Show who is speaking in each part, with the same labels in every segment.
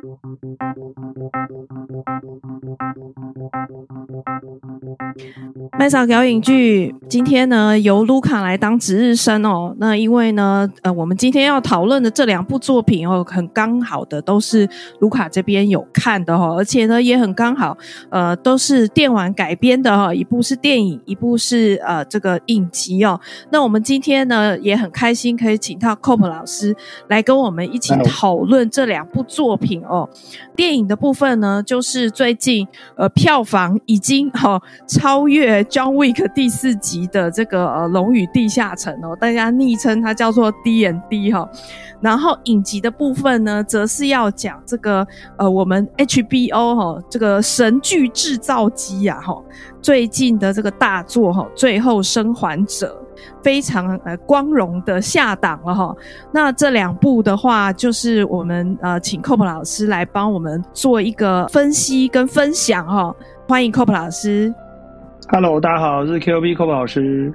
Speaker 1: Thank you. 麦嫂聊影剧，今天呢由卢卡来当值日生哦。那因为呢，呃，我们今天要讨论的这两部作品哦，很刚好的都是卢卡这边有看的哦，而且呢也很刚好，呃，都是电玩改编的哈，一部是电影，一部是呃这个影集哦。那我们今天呢也很开心可以请到 COP 老师来跟我们一起讨论这两部作品哦。电影的部分呢，就是最近呃票房已经哈、哦、超超越。John Wick 第四集的这个呃《龙与地下城》哦，大家昵称它叫做 D N D 哈。然后影集的部分呢，则是要讲这个呃我们 HBO 哈这个神剧制造机呀哈最近的这个大作哈《最后生还者》非常呃光荣的下档了哈。那这两部的话，就是我们呃请 Cope 老师来帮我们做一个分析跟分享哈。欢迎 Cope 老师。
Speaker 2: Hello，大家好，我是 KOB Cope 老师。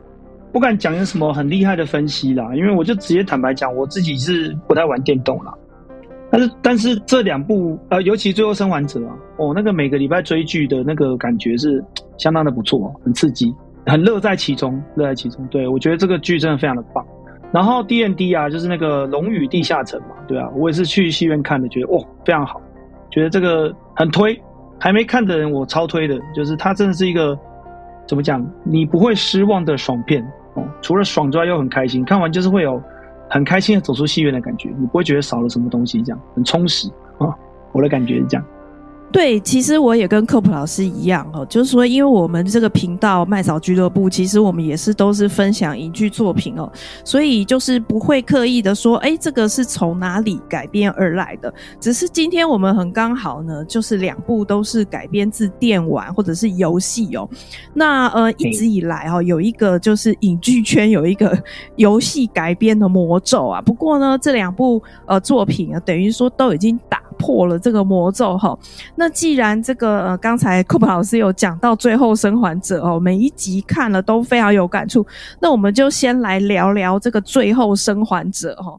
Speaker 2: 不敢讲有什么很厉害的分析啦，因为我就直接坦白讲，我自己是不太玩电动啦。但是，但是这两部呃，尤其《最后生还者》啊，哦，那个每个礼拜追剧的那个感觉是 相当的不错，很刺激，很乐在其中，乐在其中。对，我觉得这个剧真的非常的棒。然后 D N D 啊，就是那个《龙与地下城》嘛，对啊，我也是去戏院看的，觉得哦非常好，觉得这个很推。还没看的人，我超推的，就是它真的是一个。怎么讲？你不会失望的爽片哦，除了爽之外又很开心，看完就是会有很开心的走出戏院的感觉，你不会觉得少了什么东西，这样很充实啊，我的感觉是这样。
Speaker 1: 对，其实我也跟 Cope 老师一样哦，就是说，因为我们这个频道麦嫂俱乐部，其实我们也是都是分享影剧作品哦，所以就是不会刻意的说，哎，这个是从哪里改编而来的。只是今天我们很刚好呢，就是两部都是改编自电玩或者是游戏哦。那呃，一直以来哦，有一个就是影剧圈有一个 游戏改编的魔咒啊。不过呢，这两部呃作品啊，等于说都已经打破了这个魔咒哈。那既然这个呃，刚才库普老师有讲到《最后生还者》哦，每一集看了都非常有感触，那我们就先来聊聊这个《最后生还者》哈。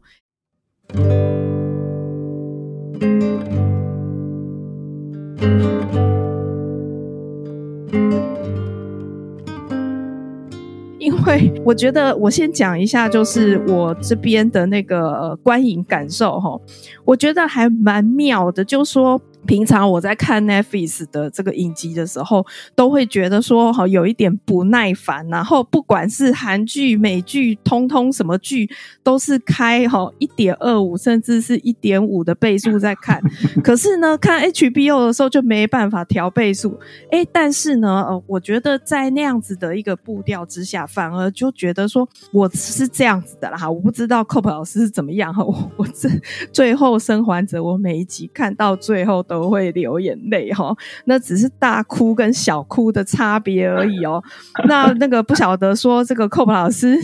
Speaker 1: 会我觉得，我先讲一下，就是我这边的那个观影感受哈，我觉得还蛮妙的，就是说。平常我在看 Netflix 的这个影集的时候，都会觉得说好有一点不耐烦，然后不管是韩剧、美剧，通通什么剧都是开哈一点二五甚至是一点五的倍数在看。可是呢，看 HBO 的时候就没办法调倍数。诶，但是呢，呃，我觉得在那样子的一个步调之下，反而就觉得说我是这样子的啦。我不知道 Cope 老师是怎么样哈。我我这最后生还者，我每一集看到最后都。都会流眼泪哈，那只是大哭跟小哭的差别而已哦。那那个不晓得说这个 c o p 老师，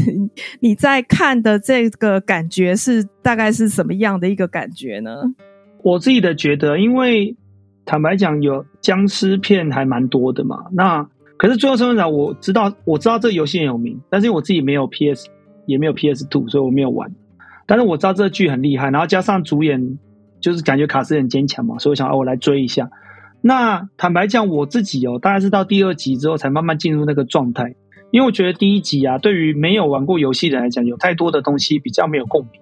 Speaker 1: 你在看的这个感觉是大概是什么样的一个感觉呢？
Speaker 2: 我自己的觉得，因为坦白讲，有僵尸片还蛮多的嘛。那可是最后生还者，我知道我知道这个游戏很有名，但是我自己没有 PS，也没有 PS Two，所以我没有玩。但是我知道这个剧很厉害，然后加上主演。就是感觉卡斯很坚强嘛，所以我想啊，我来追一下。那坦白讲，我自己哦，大概是到第二集之后才慢慢进入那个状态，因为我觉得第一集啊，对于没有玩过游戏的人来讲，有太多的东西比较没有共鸣。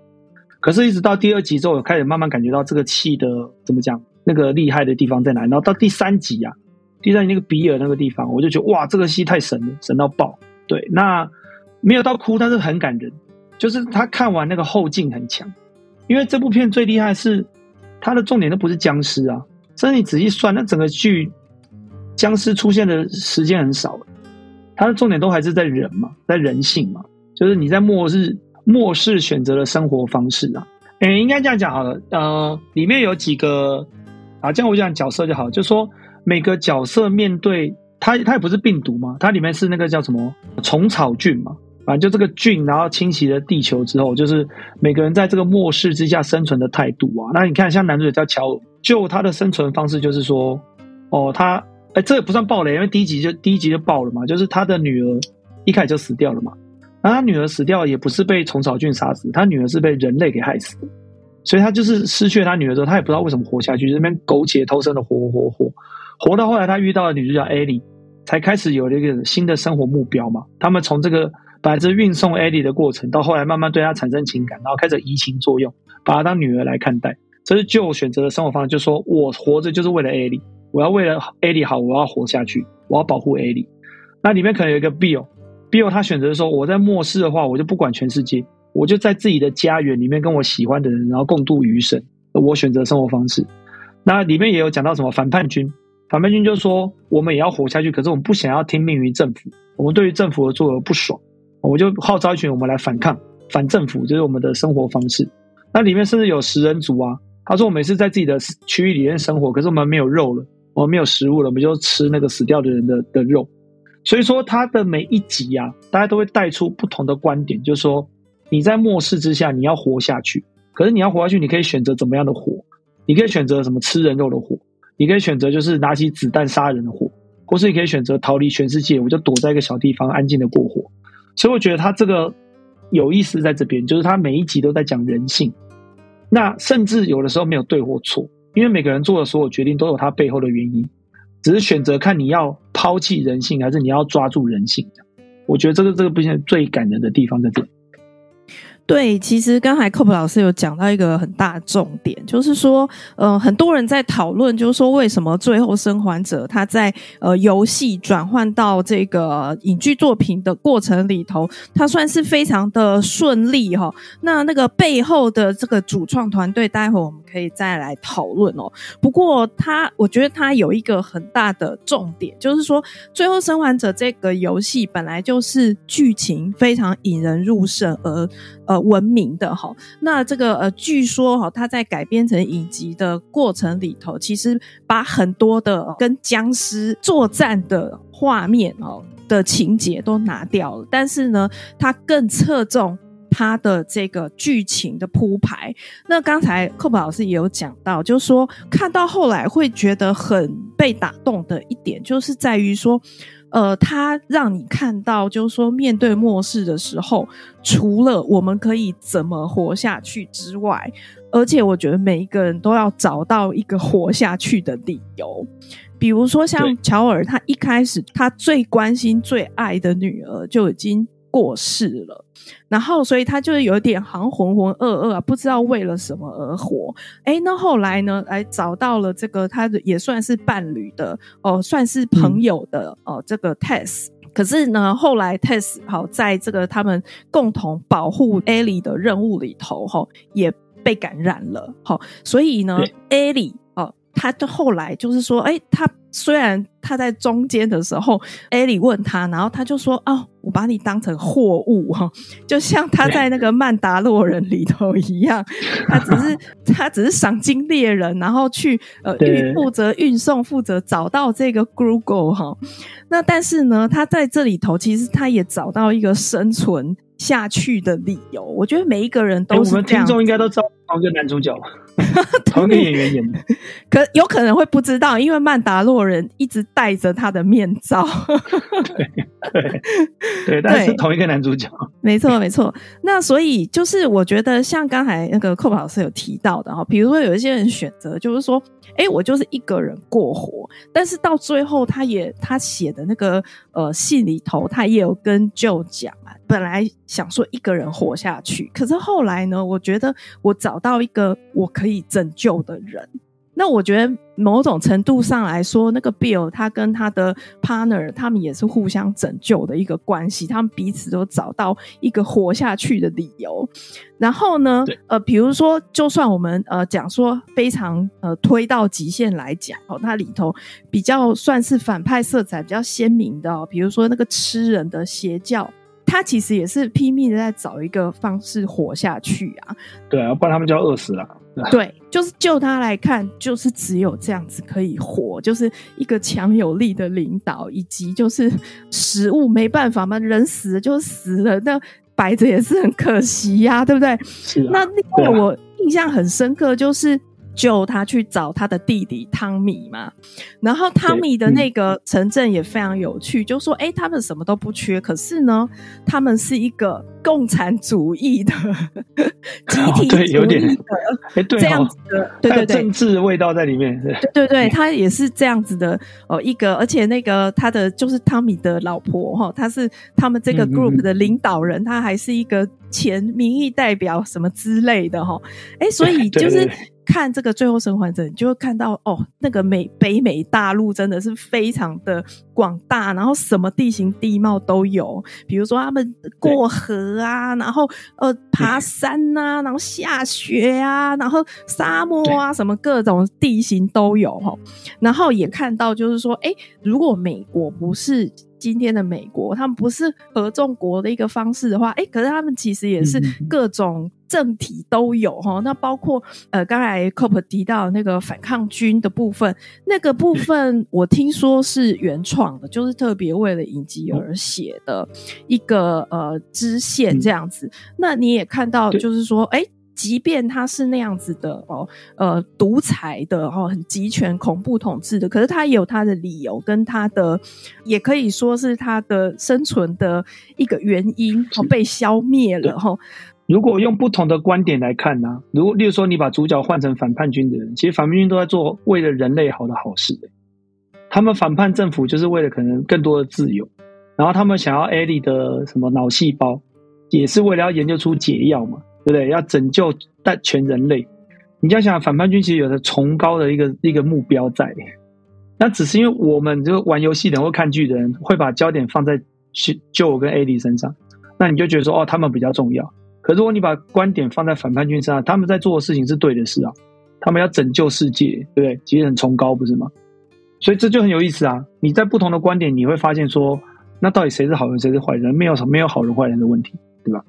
Speaker 2: 可是，一直到第二集之后，我开始慢慢感觉到这个气的怎么讲，那个厉害的地方在哪里？然后到第三集啊，第三集那个比尔那个地方，我就觉得哇，这个戏太神了，神到爆。对，那没有到哭，但是很感人，就是他看完那个后劲很强，因为这部片最厉害是。它的重点都不是僵尸啊，所以你仔细算，那整个剧僵尸出现的时间很少，它的重点都还是在人嘛，在人性嘛，就是你在末日末世选择了生活方式啊。诶，应该这样讲好了，呃，里面有几个啊，这样我讲角色就好，就说每个角色面对它，它也不是病毒嘛，它里面是那个叫什么虫草菌嘛。反正，就这个菌，然后侵袭了地球之后，就是每个人在这个末世之下生存的态度啊。那你看，像男主角叫乔，就他的生存方式就是说，哦，他，哎，这也不算暴雷，因为第一集就第一集就爆了嘛，就是他的女儿一开始就死掉了嘛。那他女儿死掉也不是被虫草菌杀死，他女儿是被人类给害死的。所以他就是失去了他女儿之后，他也不知道为什么活下去，这边苟且偷生的活活活，活到后来他遇到了女主角艾莉，才开始有了一个新的生活目标嘛。他们从这个本来是运送艾莉的过程，到后来慢慢对她产生情感，然后开始移情作用，把她当女儿来看待。这是就选择的生活方式，就是说我活着就是为了艾莉，我要为了艾莉好，我要活下去，我要保护艾莉。那里面可能有一个 Bill，Bill 他选择说，我在末世的话，我就不管全世界。我就在自己的家园里面跟我喜欢的人，然后共度余生。我选择生活方式。那里面也有讲到什么反叛军？反叛军就是说，我们也要活下去，可是我们不想要听命于政府。我们对于政府的作为不爽，我就号召一群我们来反抗，反政府，就是我们的生活方式。那里面甚至有食人族啊，他说我们是在自己的区域里面生活，可是我们没有肉了，我们没有食物了，我们就吃那个死掉的人的的肉。所以说，他的每一集啊，大家都会带出不同的观点，就是说。你在末世之下，你要活下去。可是你要活下去，你可以选择怎么样的活？你可以选择什么吃人肉的活？你可以选择就是拿起子弹杀人的活，或是你可以选择逃离全世界，我就躲在一个小地方安静的过活。所以我觉得他这个有意思在这边，就是他每一集都在讲人性。那甚至有的时候没有对或错，因为每个人做的所有决定都有他背后的原因，只是选择看你要抛弃人性，还是你要抓住人性。我觉得这个这个部分最感人的地方在这里。
Speaker 1: 对，其实刚才 Coop 老师有讲到一个很大重点，就是说，呃，很多人在讨论，就是说，为什么最后生还者他在呃游戏转换到这个影剧作品的过程里头，他算是非常的顺利哈。那那个背后的这个主创团队，待会我们可以再来讨论哦。不过他，我觉得他有一个很大的重点，就是说，最后生还者这个游戏本来就是剧情非常引人入胜，而呃。闻名的哈，那这个呃，据说哈，他在改编成影集的过程里头，其实把很多的跟僵尸作战的画面哦的情节都拿掉了，但是呢，他更侧重他的这个剧情的铺排。那刚才寇宝老师也有讲到，就是说看到后来会觉得很被打动的一点，就是在于说。呃，他让你看到，就是说，面对末世的时候，除了我们可以怎么活下去之外，而且我觉得每一个人都要找到一个活下去的理由。比如说，像乔尔，他一开始他最关心、最爱的女儿就已经过世了。然后，所以他就是有点好像浑浑噩噩啊，不知道为了什么而活。诶，那后来呢，来找到了这个他的也算是伴侣的哦，算是朋友的哦，这个 Tess。可是呢，后来 Tess 好在这个他们共同保护 Ellie 的任务里头，哈，也被感染了。好，所以呢，Ellie 哦，他就后来就是说，哎，他。虽然他在中间的时候，艾莉问他，然后他就说：“哦，我把你当成货物哈，就像他在那个曼达洛人里头一样，他只是他只是赏金猎人，然后去呃运负责运送，负责找到这个 Google 哈。那但是呢，他在这里头其实他也找到一个生存下去的理由。我觉得每一个人都是我们听众
Speaker 2: 应该都知道同一个男主角。”同一个演员演的，
Speaker 1: 可有可能会不知道，因为曼达洛人一直戴着他的面罩。
Speaker 2: 对对对，但是同一个男主角。
Speaker 1: 没错没错。那所以就是我觉得，像刚才那个寇宝老师有提到的哈，比如说有一些人选择就是说，哎，我就是一个人过活，但是到最后，他也他写的那个呃信里头，他也有跟舅讲啊，本来想说一个人活下去，可是后来呢，我觉得我找到一个我可以拯救的人。那我觉得某种程度上来说，那个 Bill 他跟他的 partner 他们也是互相拯救的一个关系，他们彼此都找到一个活下去的理由。然后呢，呃，比如说，就算我们呃讲说非常呃推到极限来讲哦，它里头比较算是反派色彩比较鲜明的哦，比如说那个吃人的邪教，他其实也是拼命的在找一个方式活下去啊。
Speaker 2: 对啊，不然他们就要饿死了。
Speaker 1: 对，就是就他来看，就是只有这样子可以活，就是一个强有力的领导，以及就是食物没办法嘛，人死了就死了，那摆着也是很可惜呀、啊，对不对？
Speaker 2: 是、啊。
Speaker 1: 那另外我印象很深刻，就是救他去找他的弟弟汤米嘛。然后汤米的那个城镇也非常有趣，就说：“哎，他们什么都不缺，可是呢，他们是一个共产主义的 集体主义的，
Speaker 2: 哎，对，
Speaker 1: 这样子的，对对对，
Speaker 2: 政治味道在里面，对
Speaker 1: 对对，他也是这样子的哦，一个，而且那个他的就是汤米的老婆哈，他是他们这个 group 的领导人，他还是一个前民意代表什么之类的哈，哎，所以 就是。看这个《最后生还者》，你就会看到哦，那个美北美大陆真的是非常的广大，然后什么地形地貌都有。比如说他们过河啊，然后呃爬山呐、啊，然后下雪啊，然后沙漠啊，什么各种地形都有哈。然后也看到就是说，哎，如果美国不是。今天的美国，他们不是合众国的一个方式的话，哎，可是他们其实也是各种政体都有哈。那包括呃，刚才 Cope 提到那个反抗军的部分，那个部分我听说是原创的，就是特别为了影集而写的一个呃支线这样子。那你也看到，就是说，哎。即便他是那样子的哦，呃，独裁的哦，很集权、恐怖统治的，可是他也有他的理由，跟他的也可以说是他的生存的一个原因哦，被消灭了哈。
Speaker 2: 如果用不同的观点来看呢、啊，如果例如说你把主角换成反叛军的人，其实反叛军都在做为了人类好的好事，他们反叛政府就是为了可能更多的自由，然后他们想要艾莉的什么脑细胞，也是为了要研究出解药嘛。对不对？要拯救但全人类，你要想反叛军其实有着崇高的一个一个目标在，那只是因为我们就玩游戏的人或看剧的人会把焦点放在去救我跟艾莉身上，那你就觉得说哦，他们比较重要。可如果你把观点放在反叛军身上，他们在做的事情是对的事啊，他们要拯救世界，对不对？其实很崇高，不是吗？所以这就很有意思啊！你在不同的观点，你会发现说，那到底谁是好人，谁是坏人？没有什没有好人坏人的问题，对吧？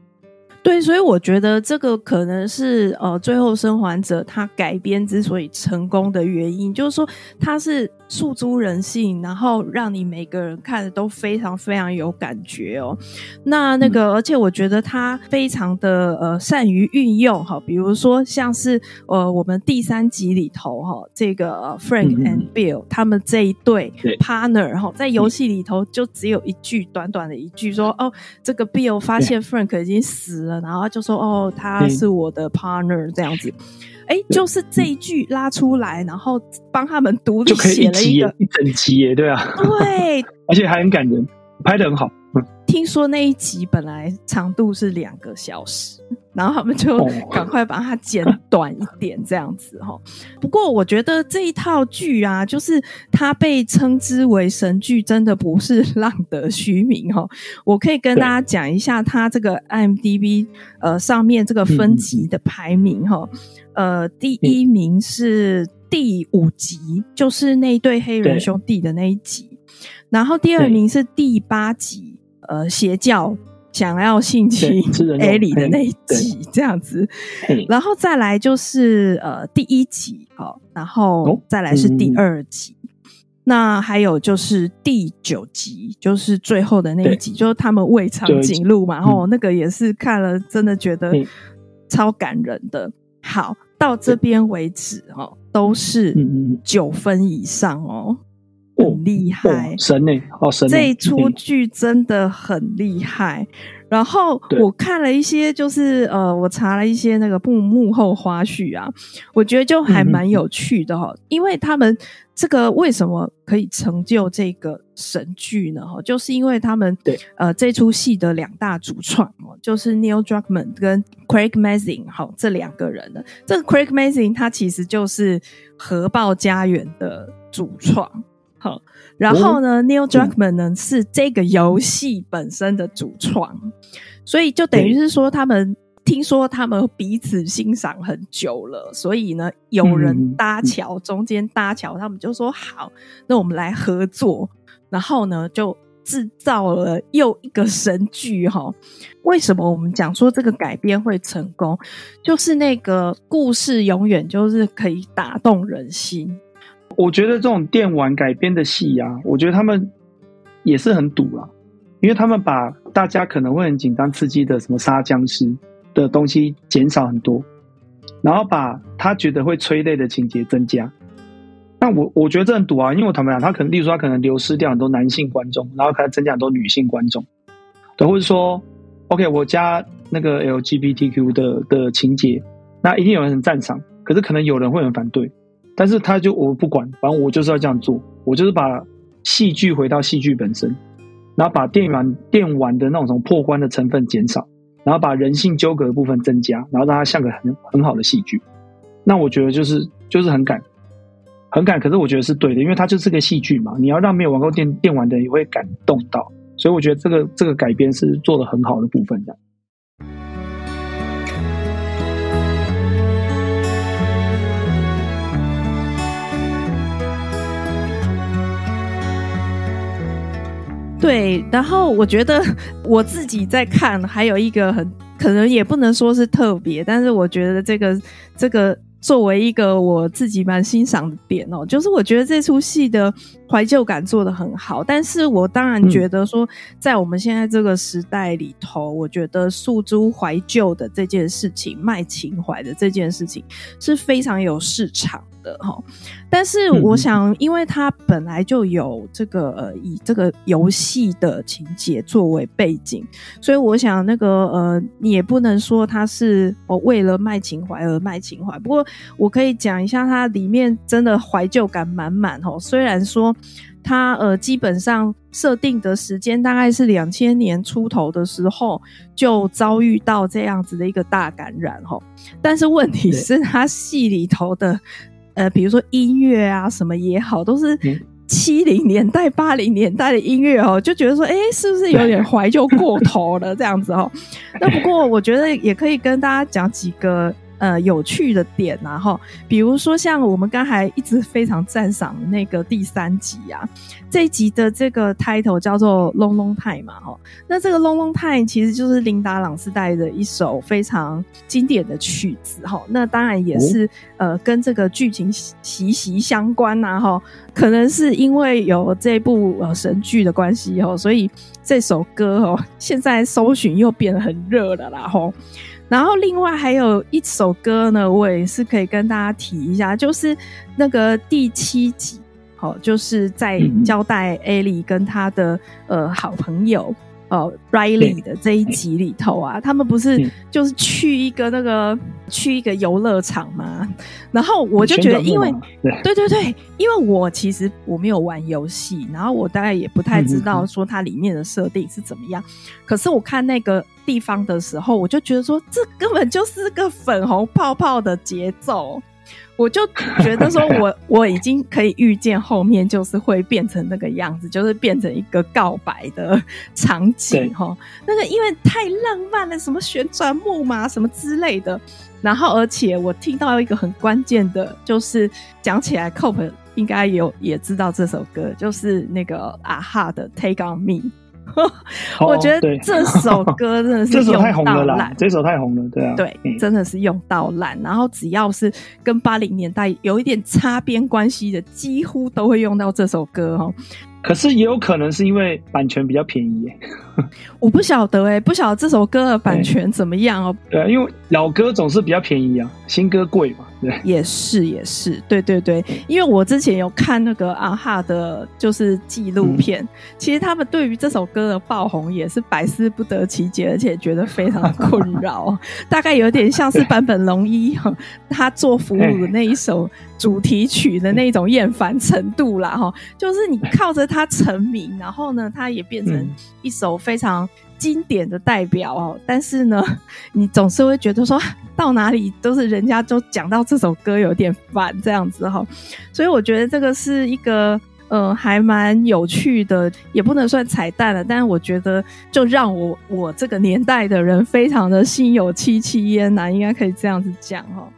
Speaker 1: 对，所以我觉得这个可能是呃，《最后生还者》他改编之所以成功的原因，就是说他是诉诸人性，然后让你每个人看的都非常非常有感觉哦。那那个，而且我觉得他非常的呃善于运用哈，比如说像是呃我们第三集里头哈，这个 Frank and Bill 他们这一对 partner 哈，在游戏里头就只有一句短短的一句说哦，这个 Bill 发现 Frank 已经死了。然后他就说：“哦，他是我的 partner，这样子，哎，就是这一句拉出来，然后帮他们独立写了一个
Speaker 2: 一整集耶，对啊，
Speaker 1: 对，
Speaker 2: 而且还很感人，拍的很好。嗯，
Speaker 1: 听说那一集本来长度是两个小时。”然后他们就赶快把它剪短一点，这样子哈。不过我觉得这一套剧啊，就是它被称之为神剧，真的不是浪得虚名哈。我可以跟大家讲一下它这个 IMDB 呃上面这个分级的排名哈。呃，第一名是第五集，就是那对黑人兄弟的那一集。然后第二名是第八集，呃，邪教。想要性侵艾莉的那一集这样子，然后再来就是呃第一集好，然后再来是第二集，哦嗯、那还有就是第九集，就是最后的那一集，就是他们喂长颈鹿嘛，然后那个也是看了真的觉得超感人的。好，到这边为止哦，都是九分以上哦。很厉害，
Speaker 2: 神呢？哦，神！
Speaker 1: 这一出剧真的很厉害。然后我看了一些，就是呃，我查了一些那个幕幕后花絮啊，我觉得就还蛮有趣的哈。因为他们这个为什么可以成就这个神剧呢？哈，就是因为他们对呃这出戏的两大主创哦，就是 Neil Druckmann 跟 Craig Mazin 哈这两个人的。这个 Craig Mazin 他其实就是《核爆家园》的主创。好，然后呢、哦、Neil Druckmann 呢、嗯、是这个游戏本身的主创，所以就等于是说，他们听说他们彼此欣赏很久了，所以呢，有人搭桥，嗯、中间搭桥，他们就说好，那我们来合作，然后呢，就制造了又一个神剧哈。为什么我们讲说这个改编会成功？就是那个故事永远就是可以打动人心。
Speaker 2: 我觉得这种电玩改编的戏啊，我觉得他们也是很赌啊，因为他们把大家可能会很紧张刺激的什么杀僵尸的东西减少很多，然后把他觉得会催泪的情节增加。那我我觉得这很赌啊，因为我坦白讲，他可能，例如说他可能流失掉很多男性观众，然后可能增加很多女性观众，对，或者说，OK，我加那个 LGBTQ 的的情节，那一定有人很赞赏，可是可能有人会很反对，但是他就我不管，反正我就是要这样做，我就是把戏剧回到戏剧本身，然后把电玩电玩的那种从破关的成分减少，然后把人性纠葛的部分增加，然后让它像个很很好的戏剧，那我觉得就是就是很感。很感，可是我觉得是对的，因为它就是个戏剧嘛。你要让没有玩过电电玩的人也会感动到，所以我觉得这个这个改编是做的很好的部分，这
Speaker 1: 对，然后我觉得 我自己在看，还有一个很可能也不能说是特别，但是我觉得这个这个。作为一个我自己蛮欣赏的点哦，就是我觉得这出戏的怀旧感做得很好，但是我当然觉得说，在我们现在这个时代里头，我觉得诉诸怀旧的这件事情，卖情怀的这件事情是非常有市场的哈，但是我想，因为它本来就有这个呃，以这个游戏的情节作为背景，所以我想那个呃，你也不能说它是我为了卖情怀而卖情怀。不过我可以讲一下，它里面真的怀旧感满满哦。虽然说它呃，基本上设定的时间大概是两千年出头的时候就遭遇到这样子的一个大感染哦，但是问题是它戏里头的。呃，比如说音乐啊，什么也好，都是七零年代、八零年代的音乐哦，就觉得说，哎，是不是有点怀旧过头了这样子哦？那不过我觉得也可以跟大家讲几个。呃，有趣的点啊，后，比如说像我们刚才一直非常赞赏的那个第三集啊，这一集的这个 title 叫做《Long Long Time》嘛，哈，那这个《Long Long Time》其实就是琳达·朗斯代的一首非常经典的曲子，哈，那当然也是、哦、呃跟这个剧情息息相关呐，哈，可能是因为有这部呃神剧的关系，哈，所以这首歌哦，现在搜寻又变得很热了啦，哈。然后另外还有一首歌呢，我也是可以跟大家提一下，就是那个第七集，好，就是在交代艾莉跟他的呃好朋友。哦，Riley 的这一集里头啊，他们不是就是去一个那个去一个游乐场吗？然后我就觉得，因为 对对对，因为我其实我没有玩游戏，然后我大概也不太知道说它里面的设定是怎么样。可是我看那个地方的时候，我就觉得说，这根本就是个粉红泡泡的节奏。我就觉得说 我，我我已经可以预见后面就是会变成那个样子，就是变成一个告白的场景哈。那个因为太浪漫了，什么旋转木马什么之类的。然后，而且我听到一个很关键的，就是讲起来，Cope 应该有也知道这首歌，就是那个啊哈的 Take on Me。我觉得这首歌真的是 用到烂，
Speaker 2: 这首太红了，对啊，
Speaker 1: 对，真的是用到烂。然后只要是跟八零年代有一点擦边关系的，几乎都会用到这首歌哦。
Speaker 2: 可是也有可能是因为版权比较便宜。耶，
Speaker 1: 我不晓得哎，不晓得这首歌的版权怎么样哦。
Speaker 2: 对啊，因为老歌总是比较便宜啊，新歌贵嘛。对，
Speaker 1: 也是也是，对对对，因为我之前有看那个啊哈的，就是纪录片，嗯、其实他们对于这首歌的爆红也是百思不得其解，而且觉得非常的困扰，大概有点像是坂本龙一哈他做俘虏的那一首主题曲的那种厌烦程度啦哈，就是你靠着它成名，然后呢，他也变成一首非常。经典的代表哦，但是呢，你总是会觉得说到哪里都是人家都讲到这首歌有点烦这样子哈，所以我觉得这个是一个呃还蛮有趣的，也不能算彩蛋了，但是我觉得就让我我这个年代的人非常的心有戚戚焉呐，应该可以这样子讲哈。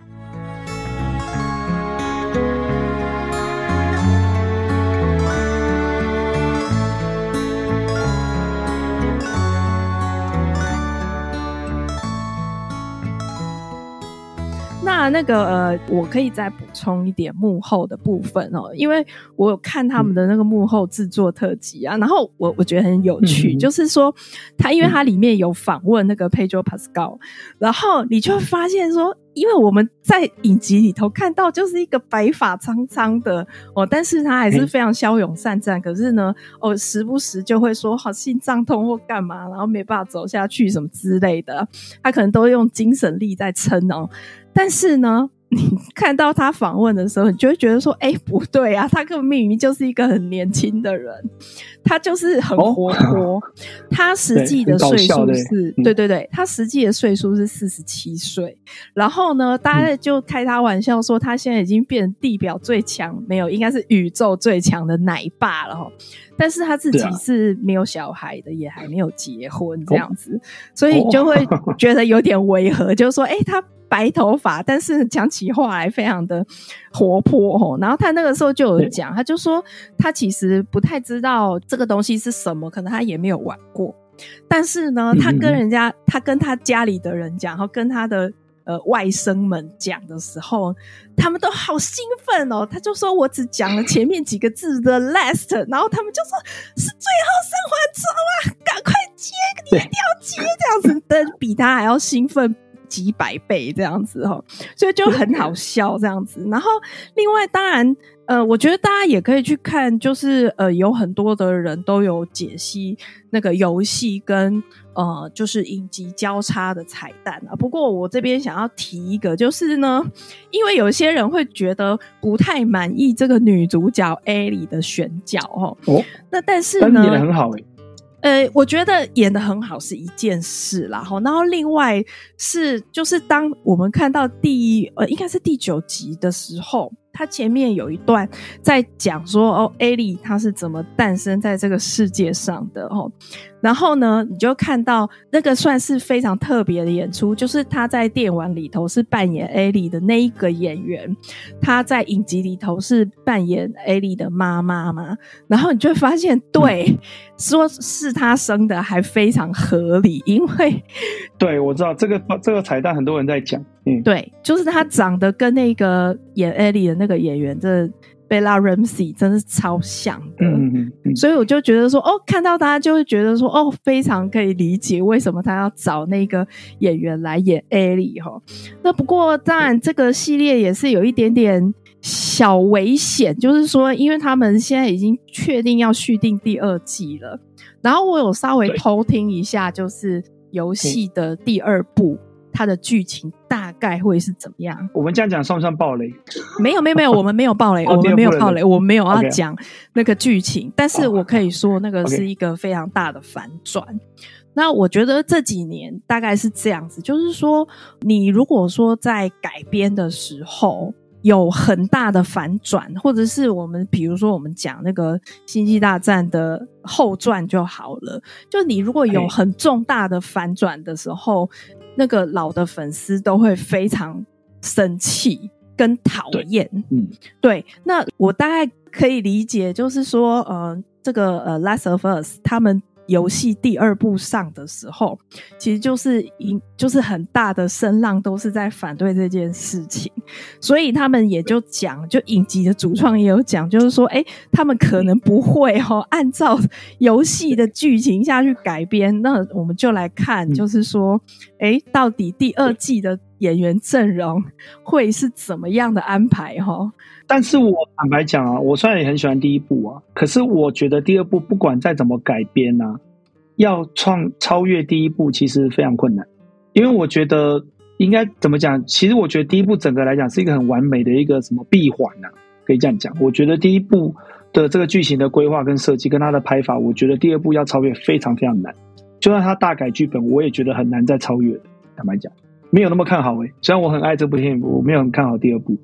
Speaker 1: 那那个呃，我可以再补充一点幕后的部分哦，因为我有看他们的那个幕后制作特辑啊，然后我我觉得很有趣，嗯、就是说他因为他里面有访问那个 Pedro Pascal，然后你就会发现说，因为我们在影集里头看到就是一个白发苍苍的哦，但是他还是非常骁勇善战。可是呢，哦，时不时就会说好心脏痛或干嘛，然后没办法走下去什么之类的。他可能都用精神力在撑哦，但是呢。你看到他访问的时候，你就会觉得说：“哎、欸，不对啊，他根本明明就是一个很年轻的人，他就是很活泼。哦、他实际的岁数是，对，对对对，他实际的岁数是四十七岁。然后呢，大家就开他玩笑说，他现在已经变成地表最强，没有，应该是宇宙最强的奶爸了哈。但是他自己是没有小孩的，也还没有结婚这样子，所以你就会觉得有点违和，就是说，哎、欸，他。”白头发，但是讲起话来非常的活泼哦。然后他那个时候就有讲，他就说他其实不太知道这个东西是什么，可能他也没有玩过。但是呢，他跟人家，他跟他家里的人讲，然后跟他的呃外甥们讲的时候，他们都好兴奋哦。他就说我只讲了前面几个字的 last，然后他们就说是最后生还者啊，赶快接，你一定要接这样子，但比他还要兴奋。几百倍这样子哈，所以就很好笑这样子。然后另外当然，呃，我觉得大家也可以去看，就是呃，有很多的人都有解析那个游戏跟呃，就是影集交叉的彩蛋啊。不过我这边想要提一个，就是呢，因为有些人会觉得不太满意这个女主角艾莉的选角哦，那但是呢，
Speaker 2: 演的很好诶、欸。
Speaker 1: 呃，我觉得演的很好是一件事啦，哈，然后另外是就是当我们看到第呃应该是第九集的时候。他前面有一段在讲说哦，艾莉她是怎么诞生在这个世界上的哦，然后呢，你就看到那个算是非常特别的演出，就是他在电玩里头是扮演艾莉的那一个演员，他在影集里头是扮演艾莉的妈妈嘛，然后你就会发现，对，说是他生的还非常合理，因为
Speaker 2: 对，我知道这个这个彩蛋很多人在讲。嗯，
Speaker 1: 对，就是他长得跟那个演艾莉的那个演员，这 Bella Ramsey 真是超像的。嗯嗯嗯，所以我就觉得说，哦，看到他就会觉得说，哦，非常可以理解为什么他要找那个演员来演艾莉哈。那不过当然，这个系列也是有一点点小危险，就是说，因为他们现在已经确定要续订第二季了。然后我有稍微偷听一下，就是游戏的第二部。它的剧情大概会是怎么样？
Speaker 2: 我们这样讲算不算暴雷？
Speaker 1: 没有没有没有，我们没有暴雷，我们没有暴雷，我们没有要讲那个剧情。但是我可以说，那个是一个非常大的反转。那我觉得这几年大概是这样子，就是说，你如果说在改编的时候。有很大的反转，或者是我们比如说我们讲那个《星际大战》的后传就好了。就你如果有很重大的反转的时候，那个老的粉丝都会非常生气跟讨厌。嗯，对。那我大概可以理解，就是说，呃，这个呃，《Last of Us》他们。游戏第二部上的时候，其实就是一，就是很大的声浪都是在反对这件事情，所以他们也就讲，就影集的主创也有讲，就是说，哎，他们可能不会、哦，按照游戏的剧情下去改编。那我们就来看，就是说，哎，到底第二季的演员阵容会是怎么样的安排哈、哦？
Speaker 2: 但是我坦白讲啊，我虽然也很喜欢第一部啊，可是我觉得第二部不管再怎么改编啊，要创超越第一部其实非常困难。因为我觉得应该怎么讲？其实我觉得第一部整个来讲是一个很完美的一个什么闭环啊，可以这样讲。我觉得第一部的这个剧情的规划跟设计跟它的拍法，我觉得第二部要超越非常非常难。就算他大改剧本，我也觉得很难再超越。坦白讲，没有那么看好诶、欸。虽然我很爱这部电影，我没有很看好第二部。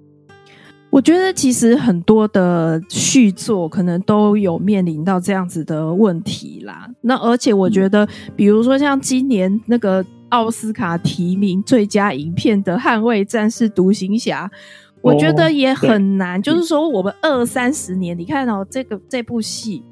Speaker 1: 我觉得其实很多的续作可能都有面临到这样子的问题啦。那而且我觉得，比如说像今年那个奥斯卡提名最佳影片的《捍卫战士：独行侠》，我觉得也很难。就是说，我们二三十年，你看哦，这个这部戏，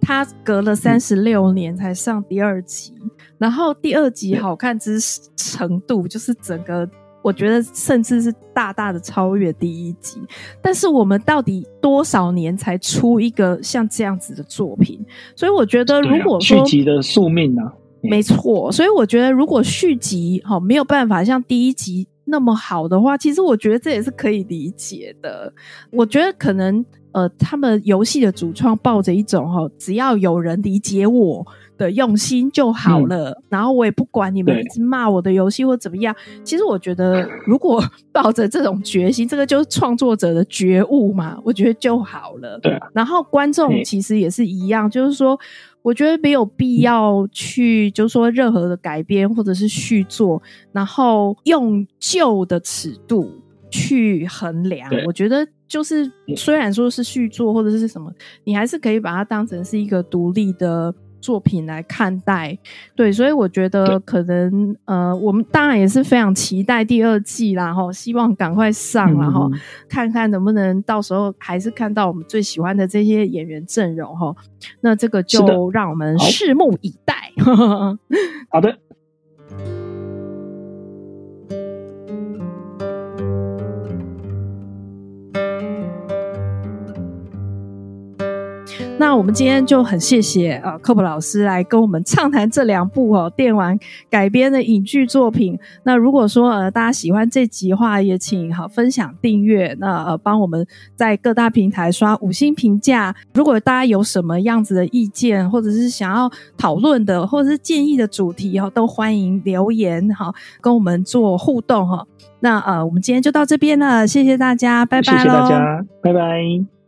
Speaker 1: 它隔了三十六年才上第二集，然后第二集好看之程度，就是整个。我觉得甚至是大大的超越第一集，但是我们到底多少年才出一个像这样子的作品？所以我觉得，如果说
Speaker 2: 续集的宿命呢？
Speaker 1: 没错，所以我觉得如果续集哈没有办法像第一集那么好的话，其实我觉得这也是可以理解的。我觉得可能呃，他们游戏的主创抱着一种哈，只要有人理解我的用心就好了，嗯、然后我也不管你们一直骂我的游戏或怎么样。其实我觉得，如果 抱着这种决心，这个就是创作者的觉悟嘛，我觉得就好了。
Speaker 2: 对、啊，
Speaker 1: 然后观众其实也是一样，就是说。我觉得没有必要去，就是说任何的改编或者是续作，然后用旧的尺度去衡量。我觉得就是虽然说是续作或者是什么，你还是可以把它当成是一个独立的。作品来看待，对，所以我觉得可能呃，我们当然也是非常期待第二季啦，哈，希望赶快上，然后看看能不能到时候还是看到我们最喜欢的这些演员阵容，哈，那这个就让我们拭目以待。
Speaker 2: 好的。
Speaker 1: 那我们今天就很谢谢呃科普老师来跟我们畅谈这两部哦电玩改编的影剧作品。那如果说呃大家喜欢这集的话，也请好分享订阅，那呃帮我们在各大平台刷五星评价。如果大家有什么样子的意见，或者是想要讨论的，或者是建议的主题哈，都欢迎留言哈，跟我们做互动哈。那呃我们今天就到这边了，谢谢大家，拜拜。
Speaker 2: 谢谢大家，拜拜。